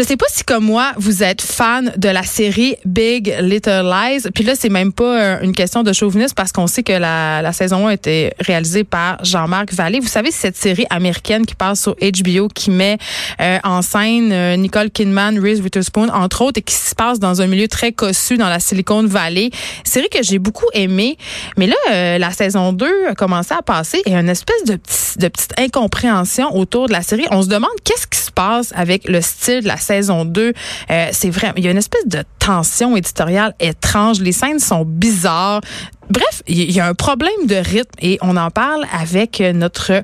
Je sais pas si comme moi vous êtes fan de la série Big Little Lies. Puis là c'est même pas euh, une question de chauvinisme parce qu'on sait que la, saison 1 a été réalisée par Jean-Marc Vallée. Vous savez cette série américaine qui passe sur HBO qui met euh, en scène euh, Nicole Kidman, Reese Witherspoon entre autres et qui se passe dans un milieu très cossu dans la Silicon Valley. Série que j'ai beaucoup aimée. Mais là la saison 2 a commencé à passer et une espèce de, petit, de petite incompréhension autour de la série. On se demande qu'est-ce qui se passe avec le style de la saison 2. Euh, c'est vrai, il y a une espèce de tension éditoriale étrange. Les scènes sont bizarres. Bref, il y a un problème de rythme et on en parle avec notre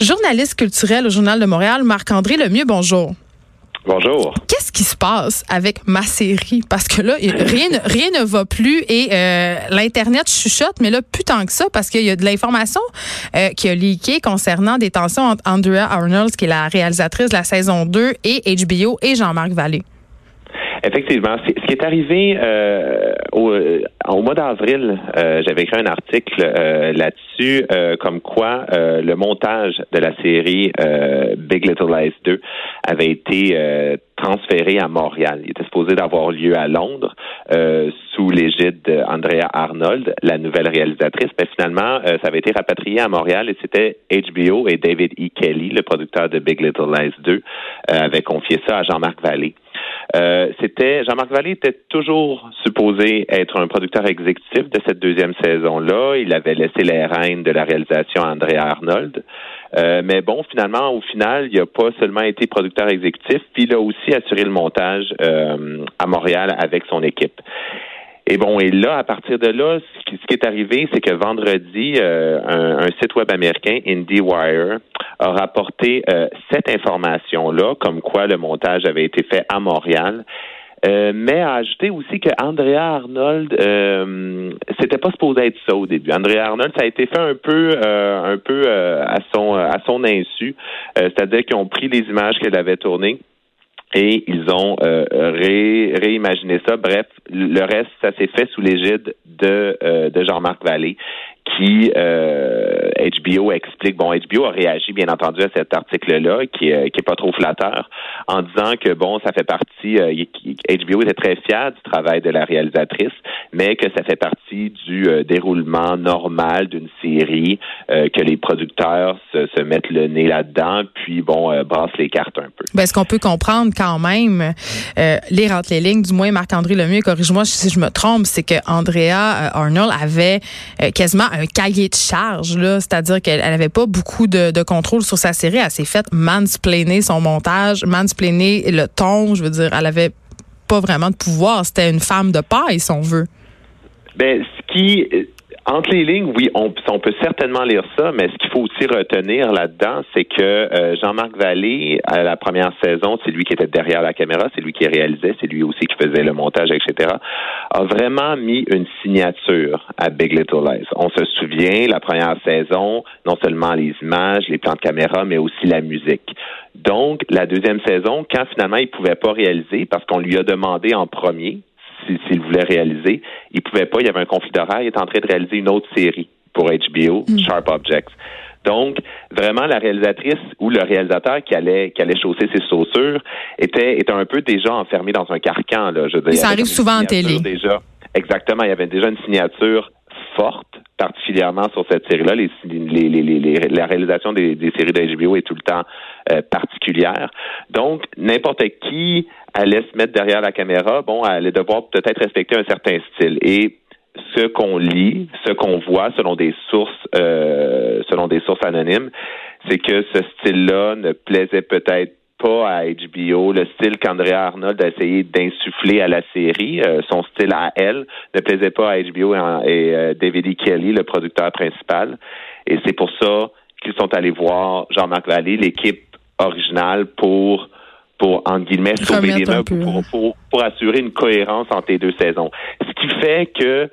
journaliste culturel au Journal de Montréal, Marc-André Lemieux. Bonjour. Bonjour. Qu'est-ce qui se passe avec ma série? Parce que là, rien, rien ne va plus et euh, l'Internet chuchote, mais là, plus tant que ça, parce qu'il y a de l'information euh, qui a leaké concernant des tensions entre Andrea Arnold, qui est la réalisatrice de la saison 2, et HBO et Jean-Marc Vallée. Effectivement. Ce qui est arrivé euh, au, euh, au, mois d'avril, euh, j'avais écrit un article euh, là-dessus, euh, comme quoi le montage de la série Big Little Lies 2 avait été transféré à Montréal. Il était supposé d'avoir lieu à Londres sous l'égide d'Andrea Arnold, la nouvelle réalisatrice, mais finalement, ça avait été rapatrié à Montréal et c'était HBO et David E. Kelly, le producteur de Big Little Lies 2, avait confié ça à Jean-Marc Vallée. Euh, c'était Jean-Marc Vallée était toujours supposé être un producteur exécutif de cette deuxième saison-là. Il avait laissé les rênes de la réalisation à André Arnold. Euh, mais bon, finalement, au final, il n'a pas seulement été producteur exécutif, puis il a aussi assuré le montage euh, à Montréal avec son équipe. Et bon, et là, à partir de là, ce qui, est arrivé, c'est que vendredi, euh, un, site web américain, IndieWire, a rapporté euh, cette information-là, comme quoi le montage avait été fait à Montréal. Euh, mais a ajouté aussi que Andrea Arnold, euh, c'était pas supposé être ça au début. Andrea Arnold, ça a été fait un peu, un peu à son à son insu, c'est-à-dire qu'ils ont pris les images qu'elle avait tournées et ils ont euh, réimaginé ça. Bref, le reste, ça s'est fait sous l'égide de, euh, de Jean-Marc Vallée, qui euh, HBO explique. Bon, HBO a réagi bien entendu à cet article-là, qui qui est pas trop flatteur, en disant que bon, ça fait partie. HBO était très fier du travail de la réalisatrice, mais que ça fait partie du déroulement normal d'une série, que les producteurs se, se, mettent le nez là-dedans, puis bon, brassent les cartes un peu. Ben, est-ce qu'on peut comprendre quand même euh, lire entre les lignes, du moins Marc-André Lemieux, corrige-moi si je me trompe, c'est que Andrea euh, Arnold avait euh, quasiment un cahier de charge, là, c'est-à-dire qu'elle n'avait pas beaucoup de, de, contrôle sur sa série. Elle s'est faite mansplainer son montage, mansplainer le ton. Je veux dire, elle avait pas vraiment de pouvoir. C'était une femme de paille, si on veut. Ben, ce qui entre les lignes, oui, on, peut certainement lire ça, mais ce qu'il faut aussi retenir là-dedans, c'est que euh, Jean-Marc Vallée, à la première saison, c'est lui qui était derrière la caméra, c'est lui qui réalisait, c'est lui aussi qui faisait le montage, etc., a vraiment mis une signature à Big Little Lies. On se souvient, la première saison, non seulement les images, les plans de caméra, mais aussi la musique. Donc, la deuxième saison, quand finalement il pouvait pas réaliser, parce qu'on lui a demandé en premier, s'il voulait réaliser. Il pouvait pas, il y avait un conflit d'horaire, il est en train de réaliser une autre série pour HBO, mm. Sharp Objects. Donc, vraiment, la réalisatrice ou le réalisateur qui allait, qui allait chausser ses chaussures était, était un peu déjà enfermé dans un carcan. Là, je veux ça arrive souvent en télé. Déjà, exactement, il y avait déjà une signature forte, particulièrement sur cette série-là. Les, les, les, la réalisation des, des séries d'HBO est tout le temps euh, particulière. Donc, n'importe qui allait se mettre derrière la caméra, bon, allait devoir peut-être respecter un certain style. Et ce qu'on lit, ce qu'on voit selon des sources euh, selon des sources anonymes, c'est que ce style-là ne plaisait peut-être pas à HBO, le style qu'Andrea Arnold a essayé d'insuffler à la série, euh, son style à elle, ne plaisait pas à HBO et, euh, David E. Kelly, le producteur principal. Et c'est pour ça qu'ils sont allés voir Jean-Marc Vallée, l'équipe originale, pour pour, entre guillemets, sauver les meubles, pour, pour, pour, assurer une cohérence entre les deux saisons. Ce qui fait que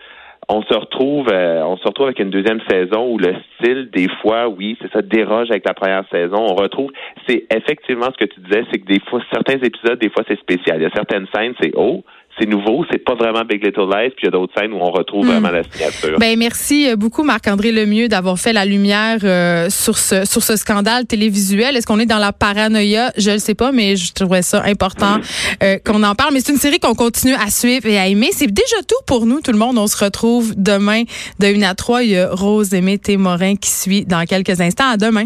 on se retrouve euh, on se retrouve avec une deuxième saison où le style des fois oui c'est ça déroge avec la première saison. On retrouve c'est effectivement ce que tu disais c'est que des fois certains épisodes des fois c'est spécial. Il y a certaines scènes c'est haut c'est nouveau, c'est pas vraiment Big Little Lies, puis il y a d'autres scènes où on retrouve hmm. vraiment la signature. Ben merci euh, beaucoup Marc-André Lemieux d'avoir fait la lumière euh, sur ce sur ce scandale télévisuel. Est-ce qu'on est dans la paranoïa? Je le sais pas, mais je trouvais ça important euh, qu'on en parle. Mais c'est une série qu'on continue à suivre et à aimer. C'est déjà tout pour nous, tout le monde. On se retrouve demain de 1 à 3. Il y a Rose Aimée Morin qui suit dans quelques instants. À demain.